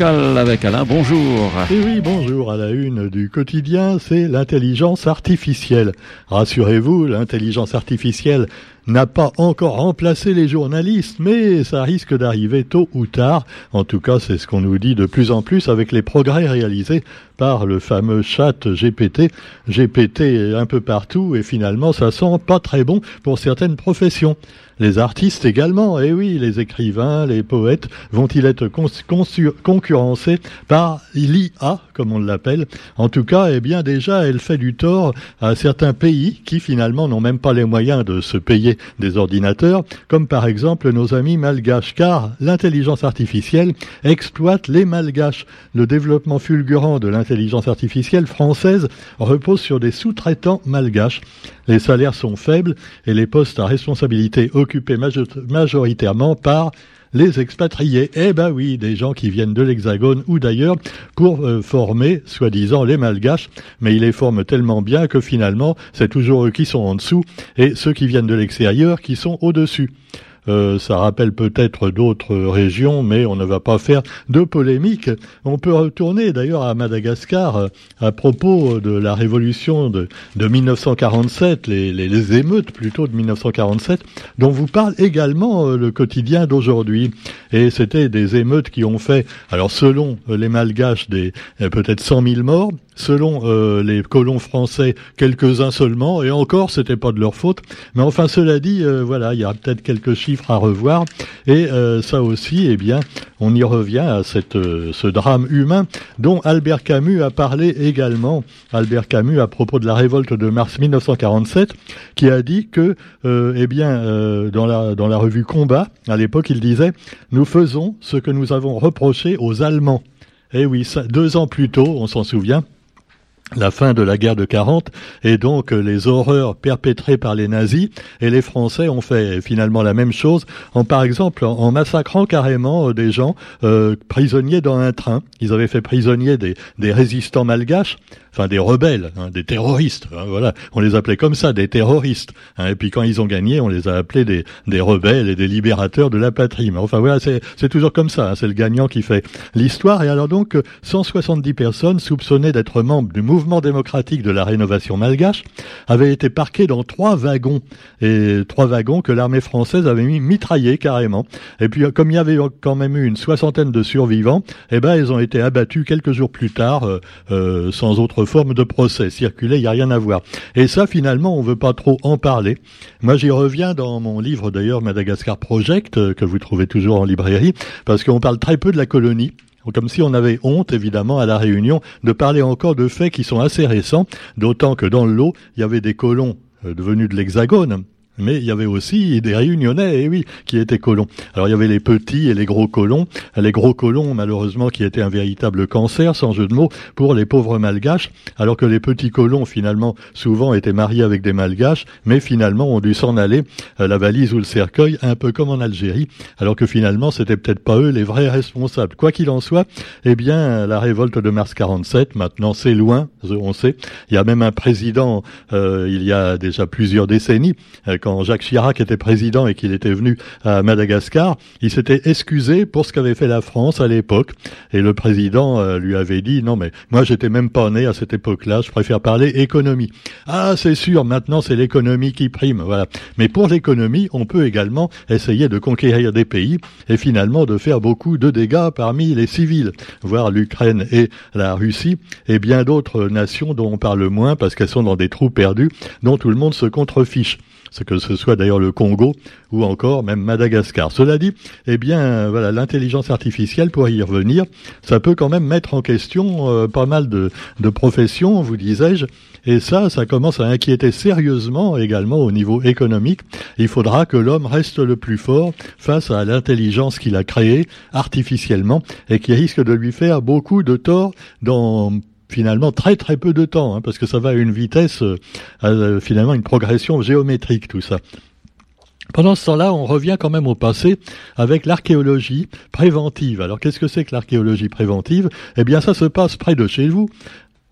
avec Alain, bonjour. Et oui, bonjour. À la une du quotidien, c'est l'intelligence artificielle. Rassurez-vous, l'intelligence artificielle n'a pas encore remplacé les journalistes, mais ça risque d'arriver tôt ou tard. En tout cas, c'est ce qu'on nous dit de plus en plus avec les progrès réalisés par le fameux chat GPT. GPT un peu partout et finalement, ça sent pas très bon pour certaines professions. Les artistes également, eh oui, les écrivains, les poètes, vont-ils être concurrencés par l'IA, comme on l'appelle En tout cas, eh bien déjà, elle fait du tort à certains pays qui finalement n'ont même pas les moyens de se payer des ordinateurs, comme par exemple nos amis malgaches, car l'intelligence artificielle exploite les malgaches. Le développement fulgurant de l'intelligence artificielle française repose sur des sous-traitants malgaches. Les salaires sont faibles et les postes à responsabilité occupés majoritairement par les expatriés. Eh ben oui, des gens qui viennent de l'Hexagone ou d'ailleurs pour euh, former, soi-disant, les malgaches, mais ils les forment tellement bien que finalement, c'est toujours eux qui sont en dessous et ceux qui viennent de l'extérieur qui sont au-dessus. Euh, ça rappelle peut-être d'autres régions, mais on ne va pas faire de polémique. On peut retourner d'ailleurs à Madagascar euh, à propos de la révolution de, 1947, les, les, émeutes plutôt de 1947, dont vous parle également euh, le quotidien d'aujourd'hui. Et c'était des émeutes qui ont fait, alors selon les Malgaches, des peut-être 100 000 morts, selon euh, les colons français, quelques-uns seulement, et encore, c'était pas de leur faute. Mais enfin, cela dit, euh, voilà, il y a peut-être quelques chiffres à revoir, et euh, ça aussi, eh bien, on y revient à cette, ce drame humain dont Albert Camus a parlé également. Albert Camus, à propos de la révolte de mars 1947, qui a dit que, eh bien, dans la dans la revue Combat, à l'époque, il disait, nous faisons ce que nous avons reproché aux Allemands. Eh oui, deux ans plus tôt, on s'en souvient, la fin de la guerre de 40 et donc euh, les horreurs perpétrées par les nazis et les Français ont fait finalement la même chose en par exemple en, massacrant carrément euh, des gens euh, prisonniers dans un train. Ils avaient fait prisonniers des, des résistants malgaches enfin des rebelles, hein, des terroristes. Hein, voilà, on les appelait comme ça, des terroristes. Hein, et puis quand ils ont gagné, on les a appelés des, des rebelles et des libérateurs de la patrie. Mais enfin voilà, c'est toujours comme ça. Hein, c'est le gagnant qui fait l'histoire. Et alors donc, 170 personnes soupçonnées d'être membres du mouvement démocratique de la rénovation malgache avaient été parquées dans trois wagons et trois wagons que l'armée française avait mis mitraillés carrément. Et puis comme il y avait quand même eu une soixantaine de survivants, eh ben ils ont été abattus quelques jours plus tard euh, euh, sans autre forme de procès. Circuler, il n'y a rien à voir. Et ça, finalement, on veut pas trop en parler. Moi, j'y reviens dans mon livre, d'ailleurs, Madagascar Project, euh, que vous trouvez toujours en librairie, parce qu'on parle très peu de la colonie. Comme si on avait honte, évidemment, à la Réunion, de parler encore de faits qui sont assez récents, d'autant que dans le lot, il y avait des colons euh, devenus de l'Hexagone, mais il y avait aussi des réunionnais, eh oui, qui étaient colons. Alors il y avait les petits et les gros colons. Les gros colons, malheureusement, qui étaient un véritable cancer, sans jeu de mots, pour les pauvres malgaches, alors que les petits colons, finalement, souvent étaient mariés avec des malgaches, mais finalement ont dû s'en aller, la valise ou le cercueil, un peu comme en Algérie, alors que finalement, c'était peut-être pas eux les vrais responsables. Quoi qu'il en soit, eh bien, la révolte de mars 47, maintenant, c'est loin, on sait. Il y a même un président, euh, il y a déjà plusieurs décennies, euh, quand Jacques Chirac était président et qu'il était venu à Madagascar, il s'était excusé pour ce qu'avait fait la France à l'époque. Et le président euh, lui avait dit, non mais moi j'étais même pas né à cette époque-là, je préfère parler économie. Ah c'est sûr, maintenant c'est l'économie qui prime, voilà. Mais pour l'économie, on peut également essayer de conquérir des pays et finalement de faire beaucoup de dégâts parmi les civils, voire l'Ukraine et la Russie et bien d'autres nations dont on parle moins parce qu'elles sont dans des trous perdus dont tout le monde se contrefiche que ce soit d'ailleurs le Congo ou encore même Madagascar. Cela dit, eh bien, voilà, l'intelligence artificielle, pour y revenir, ça peut quand même mettre en question euh, pas mal de, de professions, vous disais-je, et ça, ça commence à inquiéter sérieusement également au niveau économique. Il faudra que l'homme reste le plus fort face à l'intelligence qu'il a créée artificiellement et qui risque de lui faire beaucoup de tort dans finalement très très peu de temps, hein, parce que ça va à une vitesse, euh, euh, finalement une progression géométrique tout ça. Pendant ce temps-là, on revient quand même au passé avec l'archéologie préventive. Alors qu'est-ce que c'est que l'archéologie préventive? Eh bien ça se passe près de chez vous,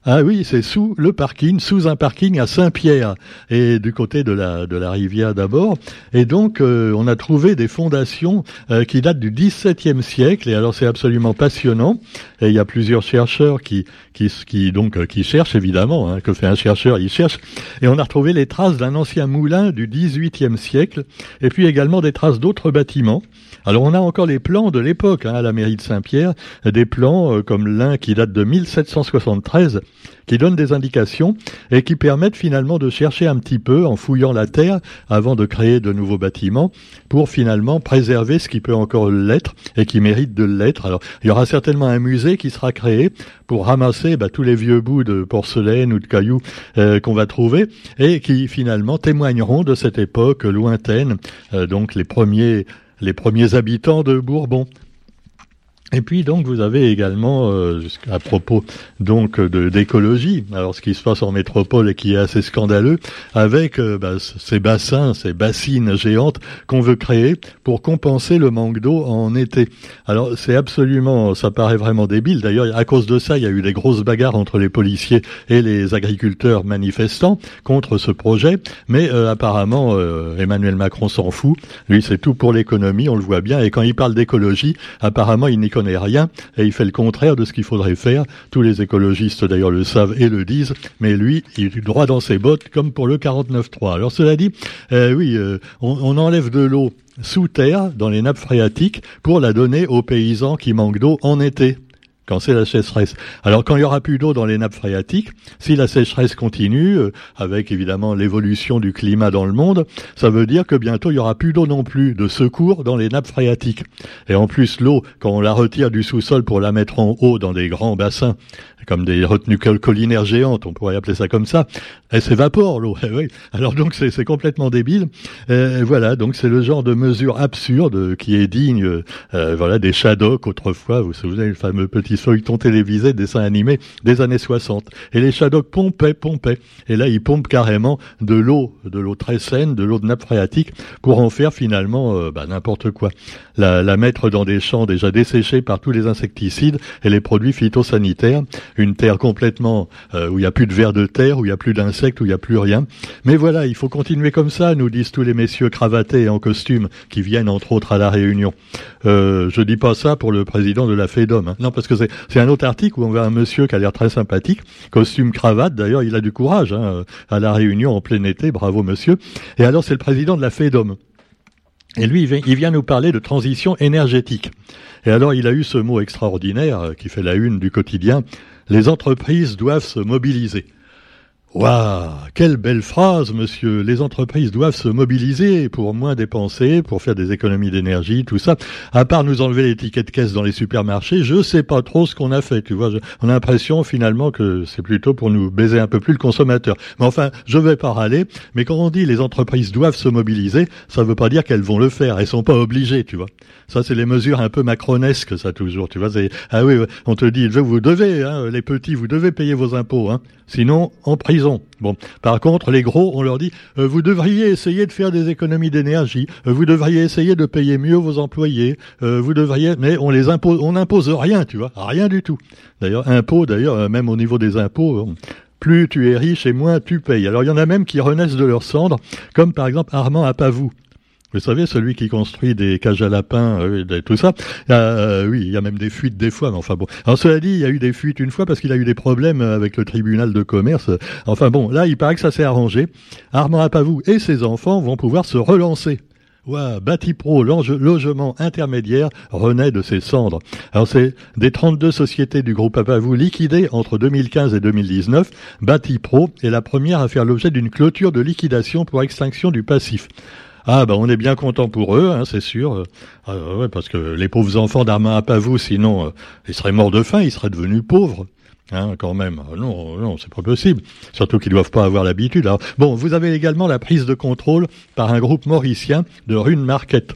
Ah oui, c'est sous le parking, sous un parking à Saint-Pierre et du côté de la de la rivière d'abord. Et donc euh, on a trouvé des fondations euh, qui datent du XVIIe siècle. Et alors c'est absolument passionnant. Et il y a plusieurs chercheurs qui qui, qui donc euh, qui cherchent évidemment. Hein, que fait un chercheur Il cherche. Et on a retrouvé les traces d'un ancien moulin du XVIIIe siècle. Et puis également des traces d'autres bâtiments. Alors on a encore les plans de l'époque hein, à la mairie de Saint-Pierre, des plans comme l'un qui date de 1773 qui donnent des indications et qui permettent finalement de chercher un petit peu en fouillant la terre avant de créer de nouveaux bâtiments pour finalement préserver ce qui peut encore l'être et qui mérite de l'être. Alors il y aura certainement un musée qui sera créé pour ramasser bah, tous les vieux bouts de porcelaine ou de cailloux euh, qu'on va trouver et qui finalement témoigneront de cette époque lointaine, euh, donc les premiers les premiers habitants de Bourbon. Et puis donc vous avez également euh, à propos donc de d'écologie. Alors ce qui se passe en métropole et qui est assez scandaleux avec euh, bah, ces bassins, ces bassines géantes qu'on veut créer pour compenser le manque d'eau en été. Alors c'est absolument, ça paraît vraiment débile. D'ailleurs à cause de ça, il y a eu des grosses bagarres entre les policiers et les agriculteurs manifestants contre ce projet. Mais euh, apparemment Emmanuel Macron s'en fout. Lui c'est tout pour l'économie, on le voit bien. Et quand il parle d'écologie, apparemment il n'y connaît rien et il fait le contraire de ce qu'il faudrait faire. Tous les écologistes d'ailleurs le savent et le disent, mais lui, il est droit dans ses bottes comme pour le 49.3. Alors cela dit, euh, oui, euh, on, on enlève de l'eau sous terre dans les nappes phréatiques pour la donner aux paysans qui manquent d'eau en été quand c'est la sécheresse. Alors quand il y aura plus d'eau dans les nappes phréatiques, si la sécheresse continue, euh, avec évidemment l'évolution du climat dans le monde, ça veut dire que bientôt il y aura plus d'eau non plus de secours dans les nappes phréatiques. Et en plus l'eau, quand on la retire du sous-sol pour la mettre en haut dans des grands bassins, comme des retenues collinaires géantes, on pourrait appeler ça comme ça, elle s'évapore l'eau. Eh. Alors donc c'est complètement débile. Euh, voilà, donc c'est le genre de mesure absurde qui est digne, euh, voilà, des Shadocks autrefois. Vous vous souvenez le fameux petit feuilleton télévisé, dessin animé des années 60. Et les Shadocks pompaient, pompaient. Et là, ils pompent carrément de l'eau, de l'eau très saine, de l'eau de nappe phréatique, pour en faire finalement euh, bah, n'importe quoi. La, la mettre dans des champs déjà desséchés par tous les insecticides et les produits phytosanitaires une terre complètement euh, où il n'y a plus de vers de terre, où il n'y a plus d'insectes, où il n'y a plus rien. Mais voilà, il faut continuer comme ça, nous disent tous les messieurs cravatés et en costume qui viennent entre autres à la Réunion. Euh, je dis pas ça pour le président de la FEDOM. Hein. Non, parce que c'est un autre article où on voit un monsieur qui a l'air très sympathique, costume cravate. D'ailleurs, il a du courage hein, à la Réunion en plein été. Bravo, monsieur. Et alors, c'est le président de la FEDOM. Et lui, il vient nous parler de transition énergétique. Et alors, il a eu ce mot extraordinaire euh, qui fait la une du quotidien, les entreprises doivent se mobiliser. Waouh, quelle belle phrase, monsieur. Les entreprises doivent se mobiliser pour moins dépenser, pour faire des économies d'énergie, tout ça. À part nous enlever les tickets de caisse dans les supermarchés, je sais pas trop ce qu'on a fait. Tu vois, on a l'impression finalement que c'est plutôt pour nous baiser un peu plus le consommateur. Mais enfin, je vais pas râler. Mais quand on dit les entreprises doivent se mobiliser, ça veut pas dire qu'elles vont le faire. Elles sont pas obligées, tu vois. Ça, c'est les mesures un peu macronesques, ça toujours. Tu vois, ah oui, on te dit, vous devez, hein, les petits, vous devez payer vos impôts, hein. Sinon, en Bon, par contre, les gros, on leur dit, euh, vous devriez essayer de faire des économies d'énergie, euh, vous devriez essayer de payer mieux vos employés, euh, vous devriez, mais on les impose, on n'impose rien, tu vois, rien du tout. D'ailleurs, impôt, d'ailleurs, même au niveau des impôts. plus tu es riche et moins tu payes. Alors il y en a même qui renaissent de leurs cendres, comme par exemple Armand Apavou. Vous savez, celui qui construit des cages à lapins, euh, tout ça. Euh, oui, il y a même des fuites des fois, mais enfin bon. Alors cela dit, il y a eu des fuites une fois parce qu'il a eu des problèmes avec le tribunal de commerce. Enfin bon, là, il paraît que ça s'est arrangé. Armand Apavou et ses enfants vont pouvoir se relancer. Ouais, Batipro, logement intermédiaire, renaît de ses cendres. Alors c'est des 32 sociétés du groupe Apavou liquidées entre 2015 et 2019. Batipro est la première à faire l'objet d'une clôture de liquidation pour extinction du passif. Ah ben on est bien content pour eux, hein, c'est sûr. Ah, parce que les pauvres enfants d'Armand vous, sinon euh, ils seraient morts de faim, ils seraient devenus pauvres. Hein, quand même. Ah, non, non, c'est pas possible. Surtout qu'ils doivent pas avoir l'habitude. Bon, vous avez également la prise de contrôle par un groupe mauricien de Rune Market.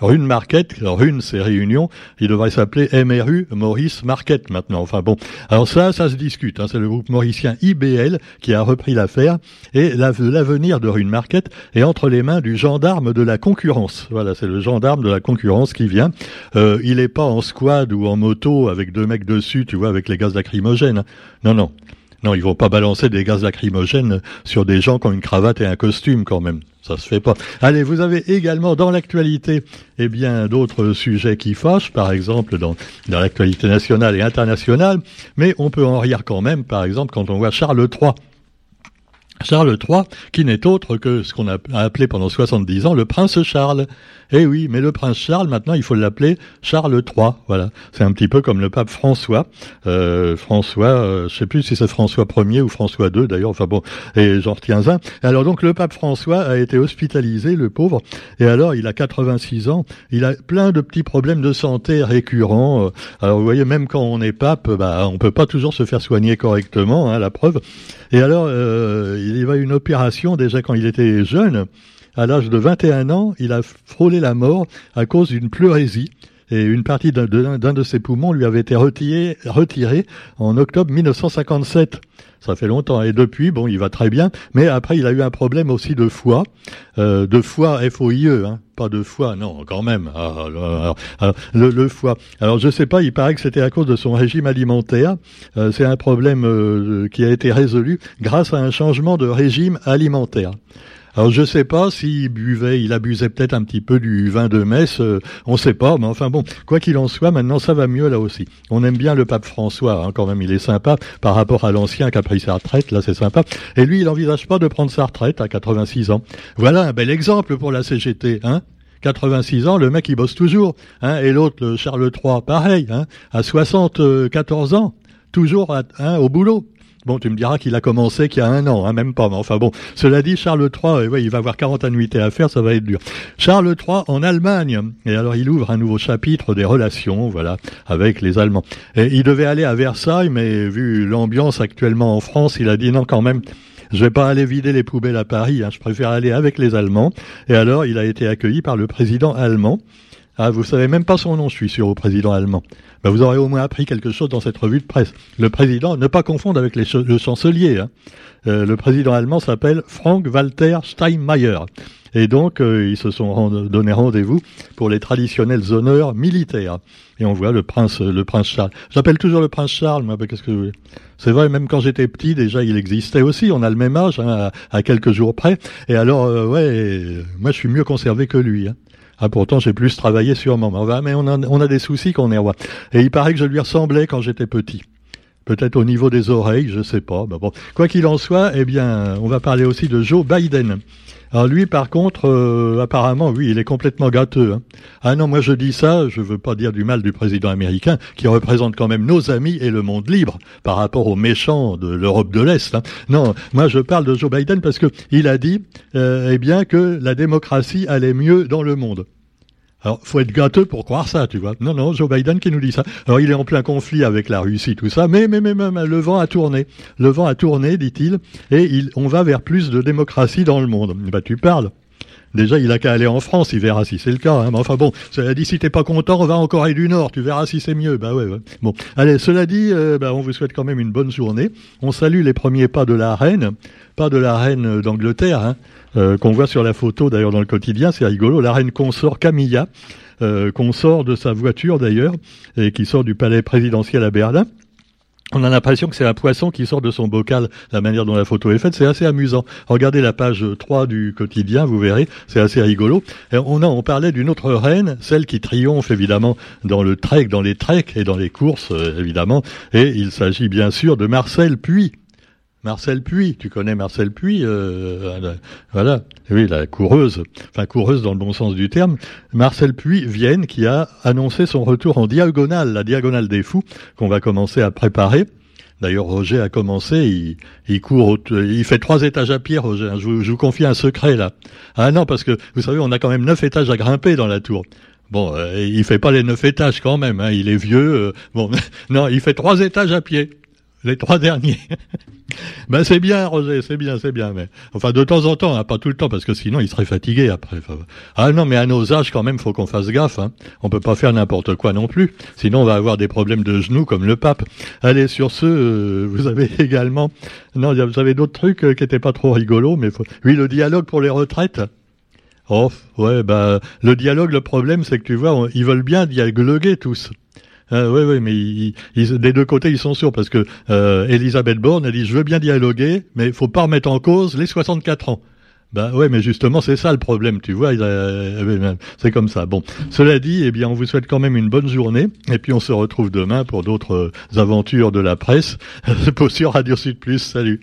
Rune Market, Rune c'est Réunion, il devrait s'appeler MRU Maurice Market maintenant. Enfin bon, alors ça, ça se discute. Hein. C'est le groupe mauricien IBL qui a repris l'affaire et l'avenir de Rune Market est entre les mains du gendarme de la concurrence. Voilà, c'est le gendarme de la concurrence qui vient. Euh, il est pas en squad ou en moto avec deux mecs dessus, tu vois, avec les gaz lacrymogènes. Non, non. Non, ils vont pas balancer des gaz lacrymogènes sur des gens qui ont une cravate et un costume quand même. Ça se fait pas. Allez, vous avez également dans l'actualité, eh bien, d'autres sujets qui fâchent, par exemple dans, dans l'actualité nationale et internationale, mais on peut en rire quand même, par exemple, quand on voit Charles III Charles III, qui n'est autre que ce qu'on a appelé pendant 70 ans le prince Charles. Eh oui, mais le prince Charles, maintenant, il faut l'appeler Charles III. Voilà, c'est un petit peu comme le pape François. Euh, François, euh, je sais plus si c'est François Ier ou François II, d'ailleurs. Enfin bon, et j'en retiens un. Alors donc, le pape François a été hospitalisé, le pauvre. Et alors, il a 86 ans. Il a plein de petits problèmes de santé récurrents. Alors, vous voyez, même quand on est pape, bah, on peut pas toujours se faire soigner correctement, hein, la preuve. Et alors, euh, il y va une opération déjà quand il était jeune. À l'âge de 21 ans, il a frôlé la mort à cause d'une pleurésie. Et une partie d'un de, ses poumons lui avait été retirée retiré en octobre 1957. Ça fait longtemps. Et depuis, bon, il va très bien. Mais après, il a eu un problème aussi de foie, euh, de foie F-O-I-E, hein, pas de foie, non, quand même. Ah, le, foie. Alors, je sais pas. Il paraît que c'était à cause de son régime alimentaire. Euh, c'est un problème euh, qui a été résolu grâce à un changement de régime alimentaire. Alors je sais pas s'il buvait, il abusait peut-être un petit peu du vin de messe, euh, on sait pas, mais enfin bon, quoi qu'il en soit, maintenant ça va mieux là aussi. On aime bien le pape François, hein, quand même, il est sympa par rapport à l'ancien qui a pris sa retraite, là c'est sympa. Et lui, il n'envisage pas de prendre sa retraite à 86 ans. Voilà un bel exemple pour la CGT, hein 86 ans, le mec il bosse toujours, hein, et l'autre, Charles III, pareil, hein, à 74 ans, toujours hein, au boulot. Bon, tu me diras qu'il a commencé qu'il y a un an, hein, même pas. Mais enfin bon, cela dit, Charles III, ouais, il va avoir 40 annuités à faire, ça va être dur. Charles III en Allemagne. Et alors, il ouvre un nouveau chapitre des relations, voilà, avec les Allemands. Il devait aller à Versailles, mais vu l'ambiance actuellement en France, il a dit non quand même. Je vais pas aller vider les poubelles à Paris, hein, je préfère aller avec les Allemands. Et alors, il a été accueilli par le président allemand. Ah, vous savez même pas son nom, je suis sûr, au président allemand. Ben, vous aurez au moins appris quelque chose dans cette revue de presse. Le président, ne pas confondre avec le chancelier. Hein. Euh, le président allemand s'appelle Frank-Walter Steinmeier. Et donc, euh, ils se sont donné rendez-vous pour les traditionnels honneurs militaires. Et on voit le prince, le prince Charles. J'appelle toujours le prince Charles, moi, qu'est-ce que vous C'est vrai, même quand j'étais petit, déjà, il existait aussi. On a le même âge, hein, à, quelques jours près. Et alors, euh, ouais, moi, je suis mieux conservé que lui. Hein. Ah, pourtant, j'ai plus travaillé sûrement. Mais, mais on, a, on a des soucis qu'on est roi. Et il paraît que je lui ressemblais quand j'étais petit. Peut-être au niveau des oreilles, je sais pas. quoi qu'il en soit, eh bien, on va parler aussi de Joe Biden. Alors lui, par contre, euh, apparemment, oui, il est complètement gâteux. Hein. Ah non, moi je dis ça, je veux pas dire du mal du président américain, qui représente quand même nos amis et le monde libre par rapport aux méchants de l'Europe de l'Est. Hein. Non, moi je parle de Joe Biden parce que il a dit, euh, eh bien, que la démocratie allait mieux dans le monde. Alors, faut être gâteux pour croire ça, tu vois. Non, non, Joe Biden qui nous dit ça. Alors, il est en plein conflit avec la Russie, tout ça, mais, mais, mais, même le vent a tourné. Le vent a tourné, dit-il, et on va vers plus de démocratie dans le monde. Bah, tu parles. Déjà, il a qu'à aller en France, il verra si c'est le cas. Hein. Mais enfin bon, cela dit, si t'es pas content, on va en Corée du Nord, tu verras si c'est mieux. Bah ouais, ouais. Bon, allez, cela dit, euh, bah, on vous souhaite quand même une bonne journée. On salue les premiers pas de la reine, pas de la reine d'Angleterre, hein, euh, qu'on voit sur la photo d'ailleurs dans le quotidien, c'est rigolo, la reine consort Camilla, euh, qu'on sort de sa voiture d'ailleurs, et qui sort du palais présidentiel à Berlin. On a l'impression que c'est un poisson qui sort de son bocal, la manière dont la photo est faite, c'est assez amusant. Regardez la page 3 du quotidien, vous verrez, c'est assez rigolo. Et on, a, on parlait d'une autre reine, celle qui triomphe évidemment dans le trek, dans les treks et dans les courses, euh, évidemment. Et il s'agit bien sûr de Marcel Puy, Marcel Puy, tu connais Marcel Puy, euh, voilà, oui, la coureuse, enfin coureuse dans le bon sens du terme, Marcel Puy Vienne qui a annoncé son retour en diagonale, la diagonale des fous, qu'on va commencer à préparer. D'ailleurs, Roger a commencé, il, court, il fait trois étages à pied, Roger. Hein. Je vous, je confie un secret là. Ah non, parce que vous savez, on a quand même neuf étages à grimper dans la tour. Bon, euh, il fait pas les neuf étages quand même. Hein. il est vieux. Euh, bon, non, il fait trois étages à pied les trois derniers. ben c'est bien, Roger, c'est bien, c'est bien. Mais enfin, de temps en temps, hein, pas tout le temps, parce que sinon, il serait fatigué après. Ah non, mais à nos âges, quand même, faut qu'on fasse gaffe. Hein. On peut pas faire n'importe quoi non plus. Sinon, on va avoir des problèmes de genoux comme le pape. Allez, sur ce, euh, vous avez également, non, vous avez d'autres trucs euh, qui étaient pas trop rigolos, mais oui, le dialogue pour les retraites. Oh, ouais, bah, le dialogue, le problème, c'est que tu vois, ils veulent bien dialoguer tous. Euh, oui, oui, mais ils, des deux côtés, ils sont sûrs parce que euh, Elisabeth Borne a dit je veux bien dialoguer, mais il faut pas remettre en cause les 64 ans. Ben ouais, mais justement, c'est ça le problème, tu vois. C'est comme ça. Bon, cela dit, eh bien, on vous souhaite quand même une bonne journée, et puis on se retrouve demain pour d'autres aventures de la presse sur Radio Sud Plus. Salut.